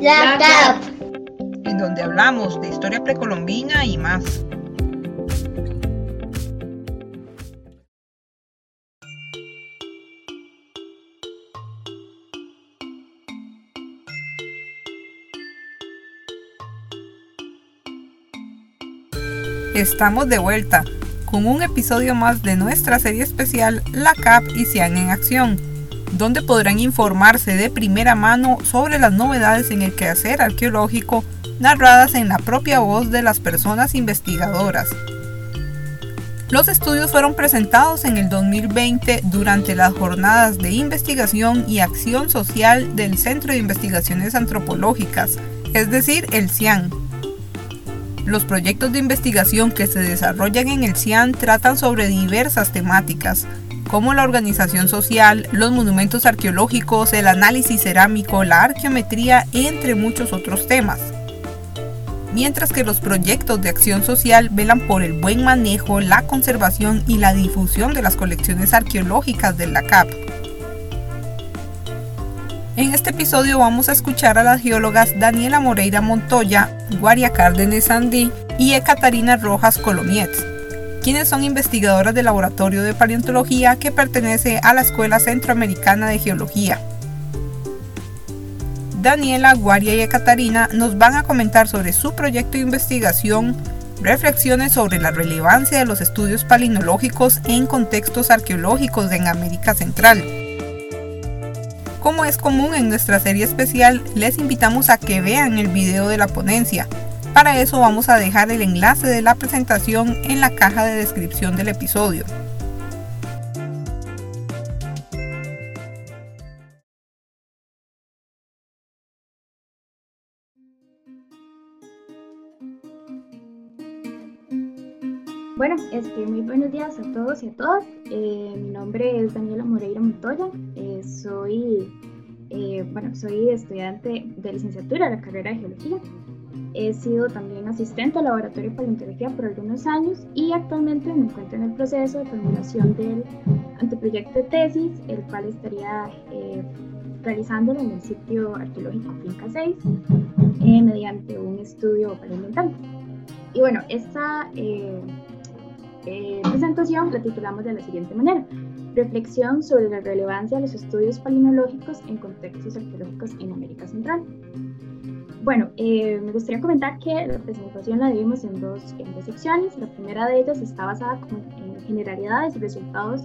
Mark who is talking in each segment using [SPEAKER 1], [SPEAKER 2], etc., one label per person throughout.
[SPEAKER 1] La CAP,
[SPEAKER 2] en donde hablamos de historia precolombina y más. Estamos de vuelta con un episodio más de nuestra serie especial La CAP y Cian en Acción, donde podrán informarse de primera mano sobre las novedades en el quehacer arqueológico narradas en la propia voz de las personas investigadoras. Los estudios fueron presentados en el 2020 durante las jornadas de investigación y acción social del Centro de Investigaciones Antropológicas, es decir, el CIAN los proyectos de investigación que se desarrollan en el CIAN tratan sobre diversas temáticas, como la organización social, los monumentos arqueológicos, el análisis cerámico, la arqueometría, entre muchos otros temas. Mientras que los proyectos de acción social velan por el buen manejo, la conservación y la difusión de las colecciones arqueológicas de la CAP. En este episodio vamos a escuchar a las geólogas Daniela Moreira Montoya, Guaria Cárdenas Andí y Ekatarina Rojas Colomietz, quienes son investigadoras del Laboratorio de Paleontología que pertenece a la Escuela Centroamericana de Geología. Daniela, Guaria y Ekatarina nos van a comentar sobre su proyecto de investigación, reflexiones sobre la relevancia de los estudios palinológicos en contextos arqueológicos en América Central como es común en nuestra serie especial, les invitamos a que vean el video de la ponencia. Para eso vamos a dejar el enlace de la presentación en la caja de descripción del episodio.
[SPEAKER 3] Bueno, este, muy buenos días a todos y a todas. Eh, mi nombre es Daniela Moreira Montoya. Eh, soy, eh, bueno, soy estudiante de licenciatura de la carrera de Geología. He sido también asistente al laboratorio de paleontología por algunos años y actualmente me encuentro en el proceso de formulación del anteproyecto de tesis, el cual estaría realizándolo en el sitio arqueológico Finca 6 mediante un estudio paleoambiental. Y bueno, esta eh, presentación la titulamos de la siguiente manera. Reflexión sobre la relevancia de los estudios palinológicos en contextos arqueológicos en América Central. Bueno, eh, me gustaría comentar que la presentación la dividimos en dos, en dos secciones. La primera de ellas está basada en generalidades y resultados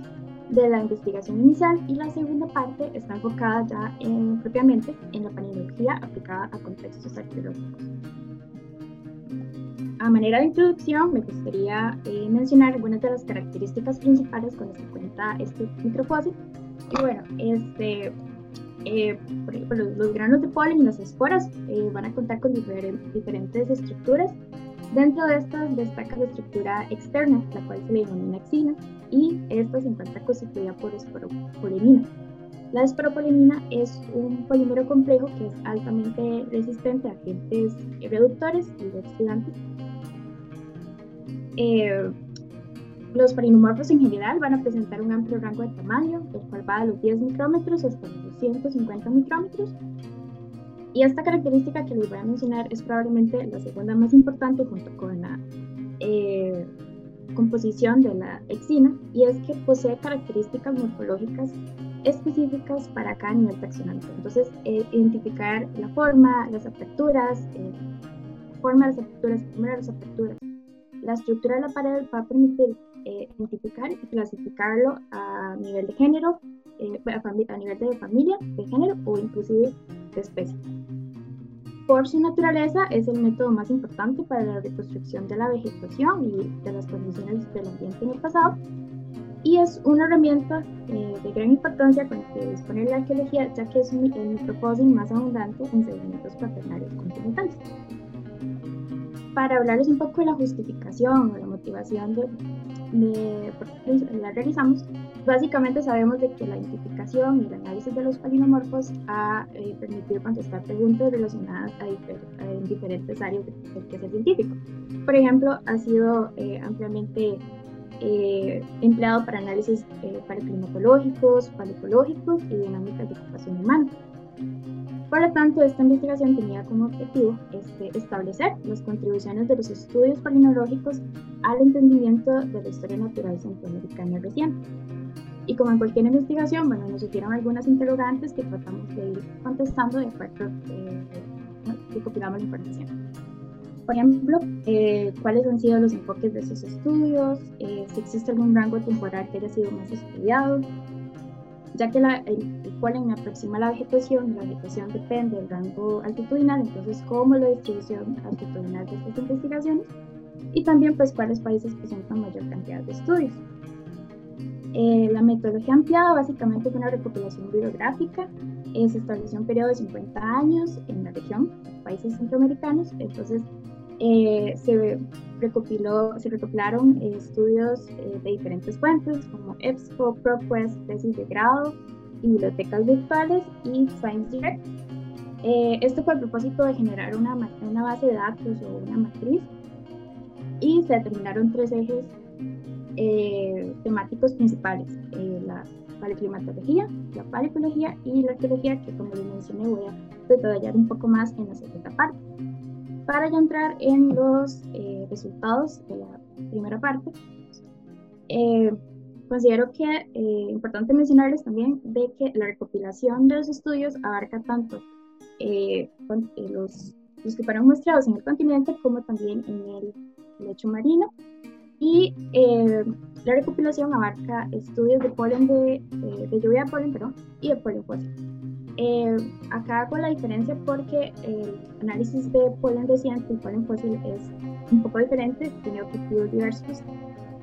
[SPEAKER 3] de la investigación inicial y la segunda parte está enfocada ya en, propiamente en la palinología aplicada a contextos arqueológicos. A manera de introducción, me gustaría eh, mencionar algunas de las características principales con las que cuenta este microfósil. Y bueno, este, eh, por ejemplo, los, granos de polen y las esporas eh, van a contar con diferentes estructuras. Dentro de estas destaca la estructura externa, la cual se le denomina exina, y esta se encuentra constituida por esporopolemina. La esporopolemina es un polímero complejo que es altamente resistente a agentes reductores y oxidantes eh, los parinomorfos en general van a presentar un amplio rango de tamaño, el cual va de los 10 micrómetros hasta los 250 micrómetros. Y esta característica que les voy a mencionar es probablemente la segunda más importante junto con la eh, composición de la exina, y es que posee características morfológicas específicas para cada nivel taxonómico. Entonces, eh, identificar la forma, las aperturas, forma de las aperturas, primero las aperturas, la estructura de la pared va a permitir eh, identificar y clasificarlo a nivel de género, eh, a, nivel de familia, de género o inclusive de especie. Por su naturaleza es el método más importante para la reconstrucción de la vegetación y de las condiciones del ambiente en el pasado y es una herramienta eh, de gran importancia con la que dispone la arqueología ya que es el microfósil más abundante en sedimentos paternales continentales para hablarles un poco de la justificación o la motivación de, por qué la realizamos, básicamente sabemos de que la identificación y el análisis de los palinomorfos ha eh, permitido contestar preguntas relacionadas a, en diferentes áreas del quehacer científico. Por ejemplo, ha sido eh, ampliamente eh, empleado para análisis para climatológicos, paleontológicos y dinámicas de ocupación humana. Por lo tanto, esta investigación tenía como objetivo este, establecer las contribuciones de los estudios palinológicos al entendimiento de la historia natural centroamericana reciente. Y como en cualquier investigación, bueno, nos surgieron algunas interrogantes que tratamos de ir contestando de acuerdo eh, que recopilamos la información. Por ejemplo, eh, cuáles han sido los enfoques de esos estudios, eh, si existe algún rango temporal que haya sido más estudiado, ya que la, el, polen aproxima la vegetación, la vegetación depende del rango altitudinal, entonces cómo la distribución altitudinal de estas investigaciones y también pues cuáles países presentan mayor cantidad de estudios. Eh, la metodología ampliada básicamente es una recopilación bibliográfica, eh, se estableció un periodo de 50 años en la región, países centroamericanos, entonces eh, se, recopiló, se recopilaron estudios de diferentes fuentes como EBSCO, ProQuest, tesis de grado, bibliotecas virtuales y Science Direct. Eh, esto fue el propósito de generar una, una base de datos o una matriz y se determinaron tres ejes eh, temáticos principales, eh, la paleoclimatología, la paleocología y la arqueología, que como les mencioné voy a detallar un poco más en la segunda parte. Para ya entrar en los resultados de la primera parte, Considero que es eh, importante mencionarles también de que la recopilación de los estudios abarca tanto eh, eh, los, los, que fueron muestreados en el continente como también en el lecho marino. Y la recopilación abarca estudios de polen de, de lluvia de polen perdón, y de polen fósil. Acá hago la diferencia porque el análisis de polen reciente y polen fósil es un poco diferente, tiene objetivos diversos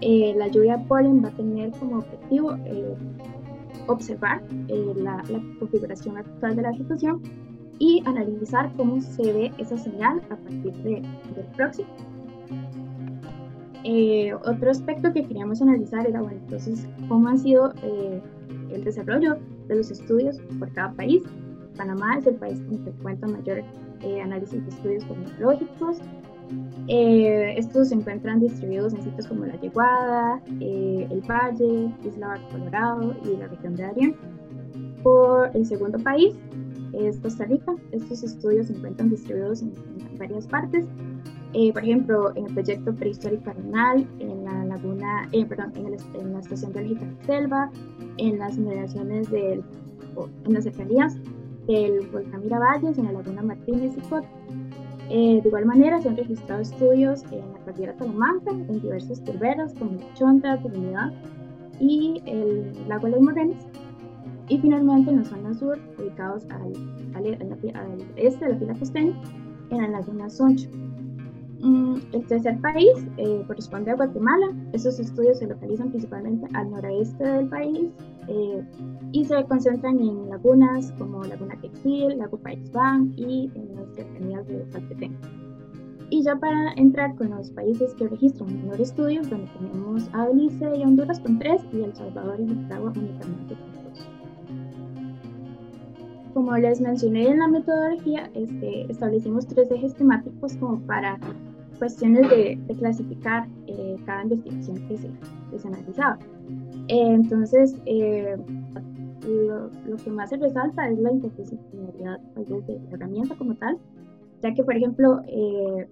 [SPEAKER 3] eh, la lluvia de polen va a tener como objetivo eh, observar eh, la, configuración actual de la vegetación y analizar cómo se ve esa señal a partir de, del próximo. otro aspecto que queríamos analizar era, bueno, entonces, cómo han sido el desarrollo de los estudios por cada país. Panamá es el país con que cuenta mayor análisis de estudios tecnológicos, eh, estos se encuentran distribuidos en sitios como La Yeguada, eh, El Valle, Isla Colorado y la región de Darien. Por el segundo país es Costa Rica. Estos estudios se encuentran distribuidos en, varias partes. Eh, por ejemplo, en el proyecto prehistórico Arenal, en la laguna, perdón, en, en, la estación de Selva, en las inmediaciones del, en las cercanías del volcán Miravalles, en la laguna Martínez y Cot, eh, de igual manera, se han registrado estudios en la cordillera Talamanca, en diversos turberos como la Chonta, Trinidad y el lago de los. Y finalmente, en la zona sur, ubicados al, al, este de la fila costeña, en la laguna Soncho. Mm, el tercer país eh, corresponde a Guatemala. Estos estudios se localizan principalmente al noroeste del país eh, y se concentran en lagunas como Laguna Quexil, Lago Paixbán y en las cercanías de Salpetén. Y ya para entrar con los países que registran menor estudios, donde tenemos a Belice y Honduras con tres y El Salvador y Nicaragua únicamente con dos. Como les mencioné en la metodología, este, establecimos tres ejes temáticos como para cuestiones de, clasificar eh, cada investigación que se, que se analizaba. Eh, entonces, eh, lo, que más se resalta es la interdisciplinaridad pues, de la herramienta como tal, ya que, por ejemplo, el,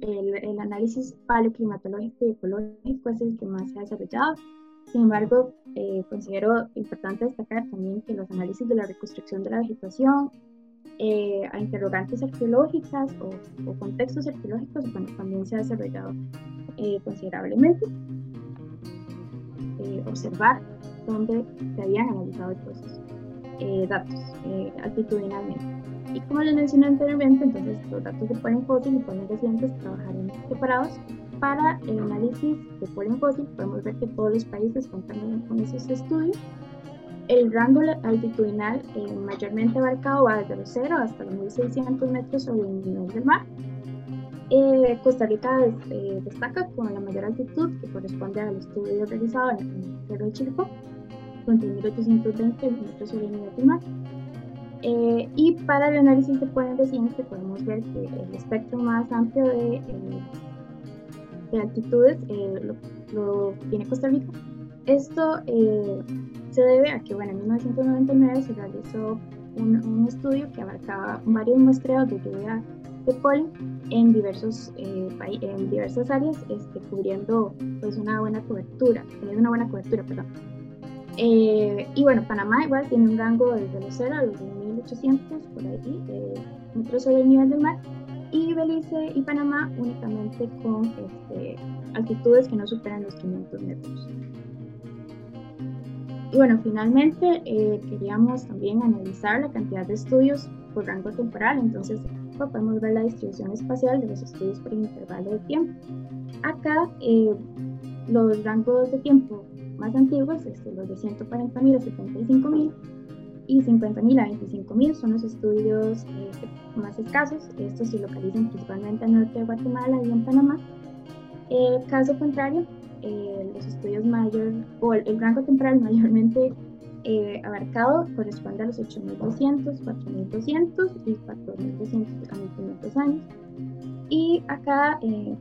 [SPEAKER 3] el, análisis paleoclimatológico y ecológico es el que más se ha desarrollado. Sin embargo, considero importante destacar también que los análisis de la reconstrucción de la vegetación, eh, a interrogantes arqueológicas o, contextos arqueológicos, bueno, también se ha desarrollado eh, considerablemente. Eh, observar dónde se habían analizado estos datos altitudinalmente. Y como les mencioné anteriormente, entonces los datos de polen fósil y polen recientes trabajarán separados. Para el análisis de polen fósil podemos ver que todos los países cuentan con esos estudios el rango altitudinal eh, mayormente abarcado va desde los 0 hasta los 1600 metros sobre el nivel del mar. Eh, Costa Rica eh, destaca con la mayor altitud que corresponde al estudio realizado en el Cerro de Chilco, con 3.820 metros sobre el nivel del mar. y para el análisis de polen reciente podemos ver que el espectro más amplio de, de altitudes lo, lo, tiene Costa Rica. Esto se debe a que, bueno, en 1999 se realizó un, estudio que abarcaba varios muestreos de lluvia de polen en, diversos, eh, en diversas áreas, este, cubriendo pues una buena cobertura, teniendo una buena cobertura, perdón. Eh, y bueno, Panamá igual tiene un rango desde los 0 a los 1800 por ahí, eh, metros sobre el nivel del mar, y Belice y Panamá únicamente con este, altitudes que no superan los 500 metros. Y bueno, finalmente eh, queríamos también analizar la cantidad de estudios por rango temporal, entonces podemos ver la distribución espacial de los estudios por intervalo de tiempo. Acá eh, los rangos de tiempo más antiguos, este, los de 140.000 a 75.000 y 50.000 a 25.000 son los estudios eh, más escasos. Estos se localizan principalmente en el norte de Guatemala y en Panamá. caso contrario, eh, los estudios mayor, o el, rango temporal mayormente eh, abarcado corresponde a los 8.200, 4.200 y 4.200 a 1.500 años. Y acá eh,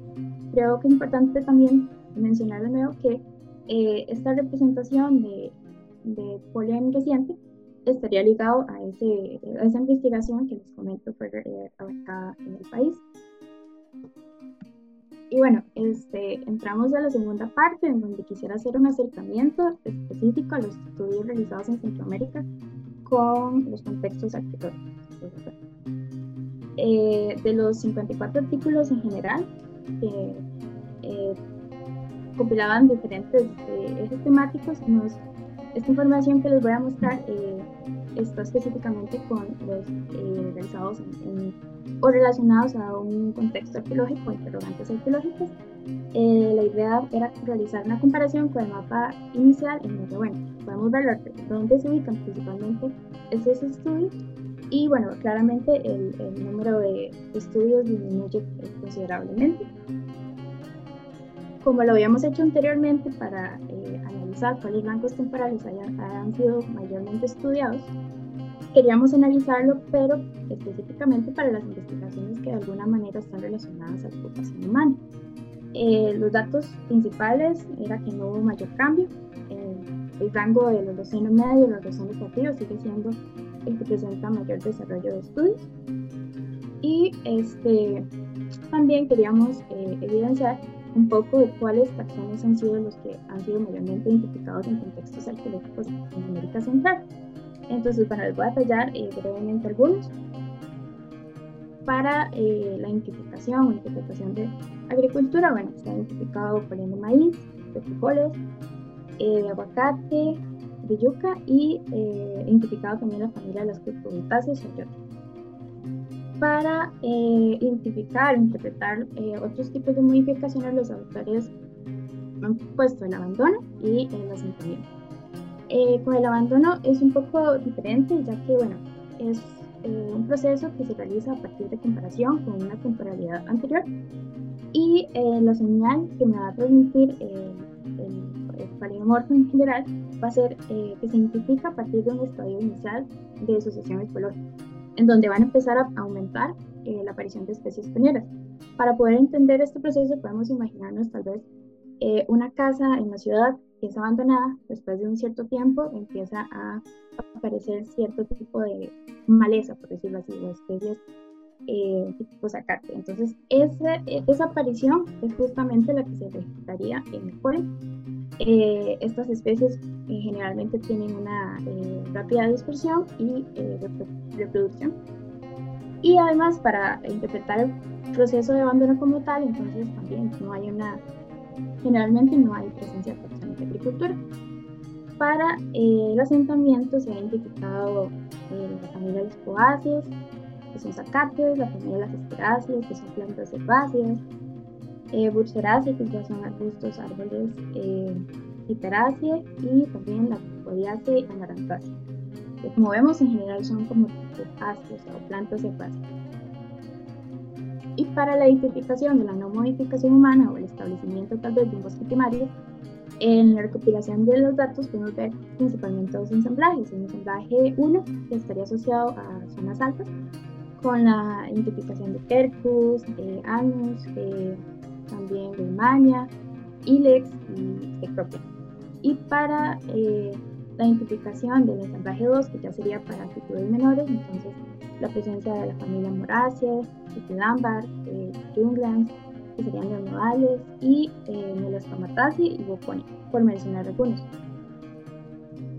[SPEAKER 3] creo que es importante también mencionar de nuevo que esta representación de, de reciente estaría ligado a, ese, a esa investigación que les comento fue abarcada en el país. Y bueno, este, entramos a la segunda parte en donde quisiera hacer un acercamiento específico a los estudios realizados en Centroamérica con los contextos arqueológicos. Eh, de los 54 artículos en general que eh, compilaban diferentes eh, ejes temáticos, esta información que les voy a mostrar está específicamente con los realizados en o relacionados a un contexto arqueológico, interrogantes arqueológicos. Eh, la idea era realizar una comparación con el mapa inicial en donde, bueno, podemos ver dónde se ubican principalmente esos estudios y, bueno, claramente el, número de estudios disminuye considerablemente. Como lo habíamos hecho anteriormente para eh, analizar cuáles blancos temporales hayan, han sido mayormente estudiados, queríamos analizarlo, pero específicamente para las investigaciones que de alguna manera están relacionadas a la ocupación humana. Eh, los datos principales era que no hubo mayor cambio. Eh, el rango de los docentes medios y los docentes activos sigue siendo el que presenta mayor desarrollo de estudios. Y este, también queríamos eh, evidenciar un poco de cuáles taxones han sido los que han sido mayormente identificados en contextos arqueológicos en América Central. Entonces, bueno, les voy a detallar eh, brevemente algunos. Para eh, la identificación o interpretación de agricultura, bueno, ha identificado poniendo maíz, de frijoles, eh, de aguacate, de yuca y identificado también la familia de las cucurutáceas y Para identificar o interpretar otros tipos de modificaciones, los autores han puesto el abandono y el asentamiento. Eh, con el abandono es un poco diferente, ya que bueno, es eh, un proceso que se realiza a partir de comparación con una temporalidad anterior y eh, la señal que me va a transmitir el, el en general va a ser que se identifica a partir de un estadio inicial de sucesión ecológica, en donde van a empezar a aumentar la aparición de especies pioneras. Para poder entender este proceso podemos imaginarnos tal vez una casa en la ciudad que abandonada, después de un cierto tiempo empieza a aparecer cierto tipo de maleza, por decirlo así, o especies eh, tipo zacate. Entonces, ese, esa aparición es justamente la que se registraría en el polen. Eh, estas especies eh, generalmente tienen una eh, rápida dispersión y reproducción. Y además, para interpretar el proceso de abandono como tal, entonces también no hay una, generalmente no hay presencia de agricultura. Para eh, el asentamiento se ha identificado eh, la familia de las poáceas, que son zacates, la familia de las esperáceas, que son plantas herbáceas, eh, que ya son arbustos, árboles, eh, y también la podiácea y amarantácea. Que como vemos en general son como ácidos o plantas herbáceas. Y para la identificación de la no modificación humana o el establecimiento tal vez de un bosque primario, en la recopilación de los datos podemos ver principalmente dos ensamblajes. Un ensamblaje 1 que estaría asociado a zonas altas con la identificación de Percus, de Anus, también de Mania, Ilex y Cecropia. Y para eh, la identificación del ensamblaje 2, que ya sería para actitudes menores, entonces la presencia de la familia Moraceae, Titidámbar, eh, que serían los nodales, y eh, y Boponi, por mencionar algunos.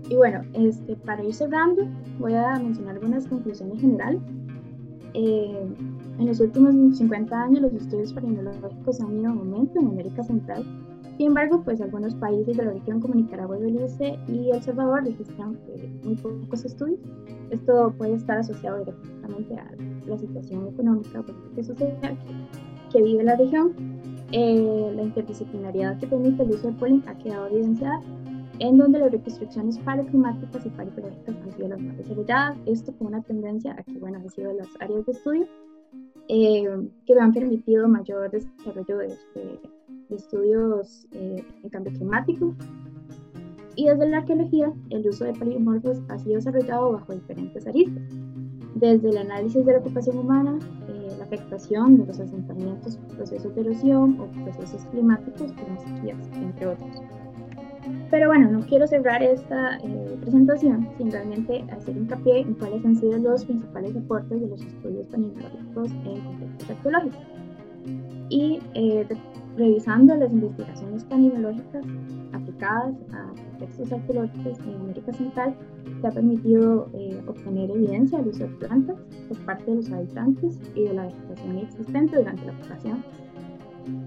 [SPEAKER 3] Y bueno, este, para ir cerrando, voy a mencionar algunas conclusiones generales. Eh, en los últimos 50 años, los estudios parinológicos han ido en aumento en América Central sin embargo, pues algunos países de la región como Nicaragua, Belice y El Salvador registran eh, muy pocos estudios. Esto puede estar asociado directamente a la situación económica, política y social que, vive la región. Eh, la interdisciplinariedad que permite el uso del polen ha quedado evidenciada en donde las reconstrucciones paleoclimáticas y paleoecológicas han sido las más desarrolladas. Esto con una tendencia a que, bueno, han sido las áreas de estudio eh, que me han permitido mayor desarrollo de, este, de estudios eh, en cambio climático. Y desde la arqueología, el uso de polimorfos ha sido desarrollado bajo diferentes aristas, desde el análisis de la ocupación humana, eh, afectación de los asentamientos, procesos de erosión o procesos climáticos como sequías, entre otros. Pero bueno, no quiero cerrar esta eh, presentación sin realmente hacer hincapié en cuáles han sido los principales aportes de los estudios palinológicos en contextos arqueológicos. Y eh, revisando las investigaciones paninológicas a contextos arqueológicos en América Central, se ha permitido eh, obtener evidencia del uso de plantas por parte de los habitantes y de la vegetación existente durante la ocupación.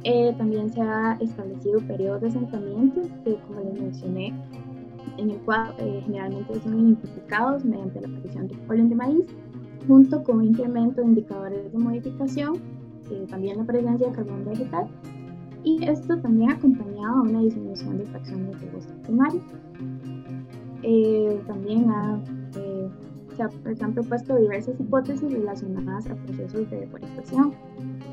[SPEAKER 3] Eh, también se ha establecido periodos de asentamiento que, como les mencioné, en el cual eh, generalmente son identificados mediante la aparición de polen de maíz, junto con un incremento de indicadores de modificación, también la presencia de carbón vegetal y esto también acompañado a una disminución de fracciones de bosque primario. Eh, también eh, se, han propuesto diversas hipótesis relacionadas a procesos de deforestación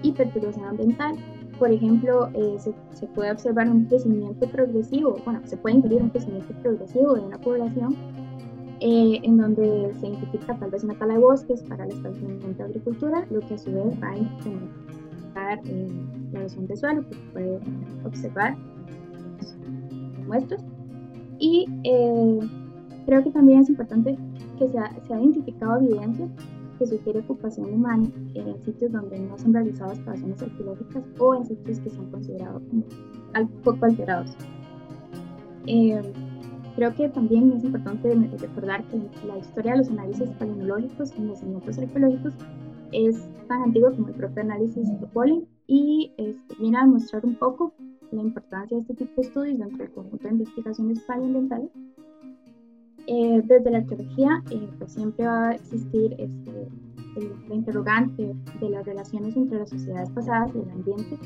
[SPEAKER 3] y perturbación ambiental. Por ejemplo, eh, se, se, puede observar un crecimiento progresivo, bueno, se puede inferir un crecimiento progresivo de una población en donde se identifica tal vez una tala de bosques para el establecimiento de agricultura, lo que a su vez va a incrementar la erosión de suelo, que se puede observar en muestras. Y eh, creo que también es importante que se ha, se ha identificado evidencia que sugiere ocupación humana en sitios donde no se han realizado excavaciones arqueológicas o en sitios que se han considerado como poco alterados. Eh, creo que también es importante recordar que la historia de los análisis paleonológicos en los yacimientos arqueológicos es tan antiguo como el propio análisis de polen y este, viene a demostrar un poco la importancia de este tipo de estudios dentro del conjunto de investigaciones paleoambientales. Eh, desde la arqueología, eh, pues siempre va a existir este, el, interrogante de las relaciones entre las sociedades pasadas y el ambiente,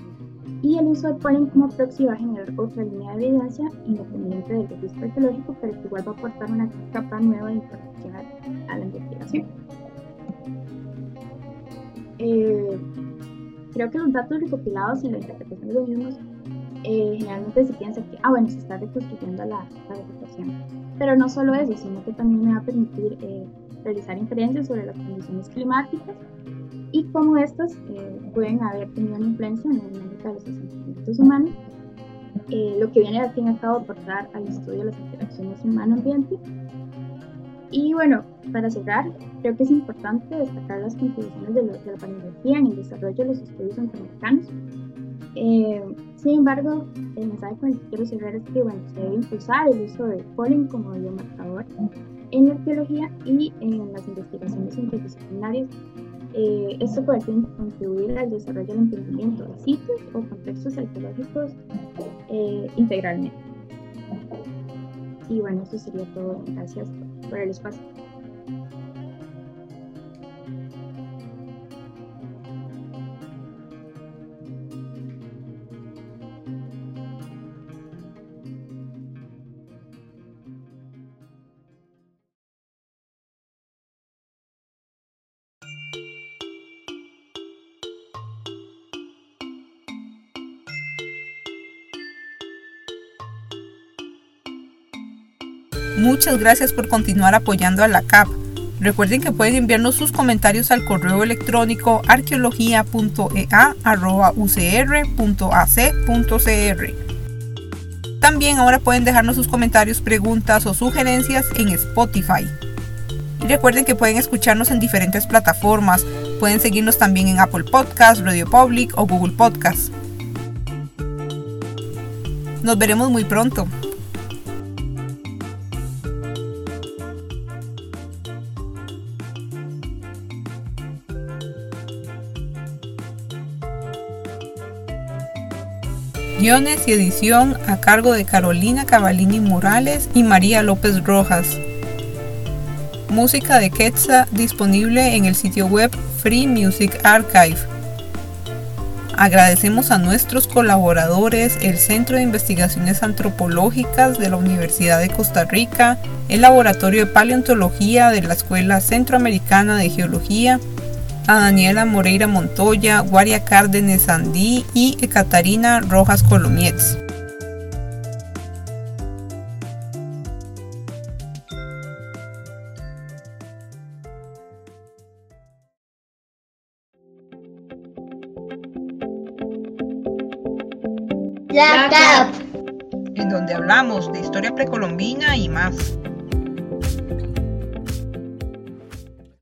[SPEAKER 3] y el uso del polen como proxy va a generar otra línea de evidencia independiente del registro arqueológico, pero que igual va a aportar una capa nueva de información a la investigación. Eh, creo que los datos recopilados y la interpretación de los mismos eh, generalmente se piensa que, ah, bueno, se está reconstruyendo la, la, vegetación. Pero no solo eso, sino que también me va a permitir eh, realizar inferencias sobre las condiciones climáticas y cómo estas pueden haber tenido una influencia en la dinámica de los asentamientos humanos, lo que viene al fin y al cabo a aportar al estudio de las interacciones humano-ambiente y bueno, para cerrar, creo que es importante destacar las contribuciones de, la paneología en el desarrollo de los estudios centroamericanos. Eh, sin embargo, el mensaje con el que quiero cerrar es que bueno, se debe impulsar el uso del polen como biomarcador en la arqueología y en las investigaciones interdisciplinarias. Eh, esto puede contribuir al desarrollo del entendimiento de sitios o contextos arqueológicos eh, integralmente. Y bueno, eso sería todo. Gracias por el espacio.
[SPEAKER 2] Muchas gracias por continuar apoyando a la CAP. Recuerden que pueden enviarnos sus comentarios al correo electrónico arqueología.ea.ucr.ac.cr. También ahora pueden dejarnos sus comentarios, preguntas o sugerencias en Spotify. Y recuerden que pueden escucharnos en diferentes plataformas. Pueden seguirnos también en Apple Podcasts, Radio Public o Google Podcasts. Nos veremos muy pronto. Y edición a cargo de Carolina Cavallini Morales y María López Rojas. Música de Quetzal disponible en el sitio web Free Music Archive. Agradecemos a nuestros colaboradores, el Centro de Investigaciones Antropológicas de la Universidad de Costa Rica, el Laboratorio de Paleontología de la Escuela Centroamericana de Geología, a Daniela Moreira Montoya, Guaria Cárdenas Andí y Catarina Rojas Colomietz.
[SPEAKER 1] La CAP.
[SPEAKER 2] En donde hablamos de historia precolombina y más.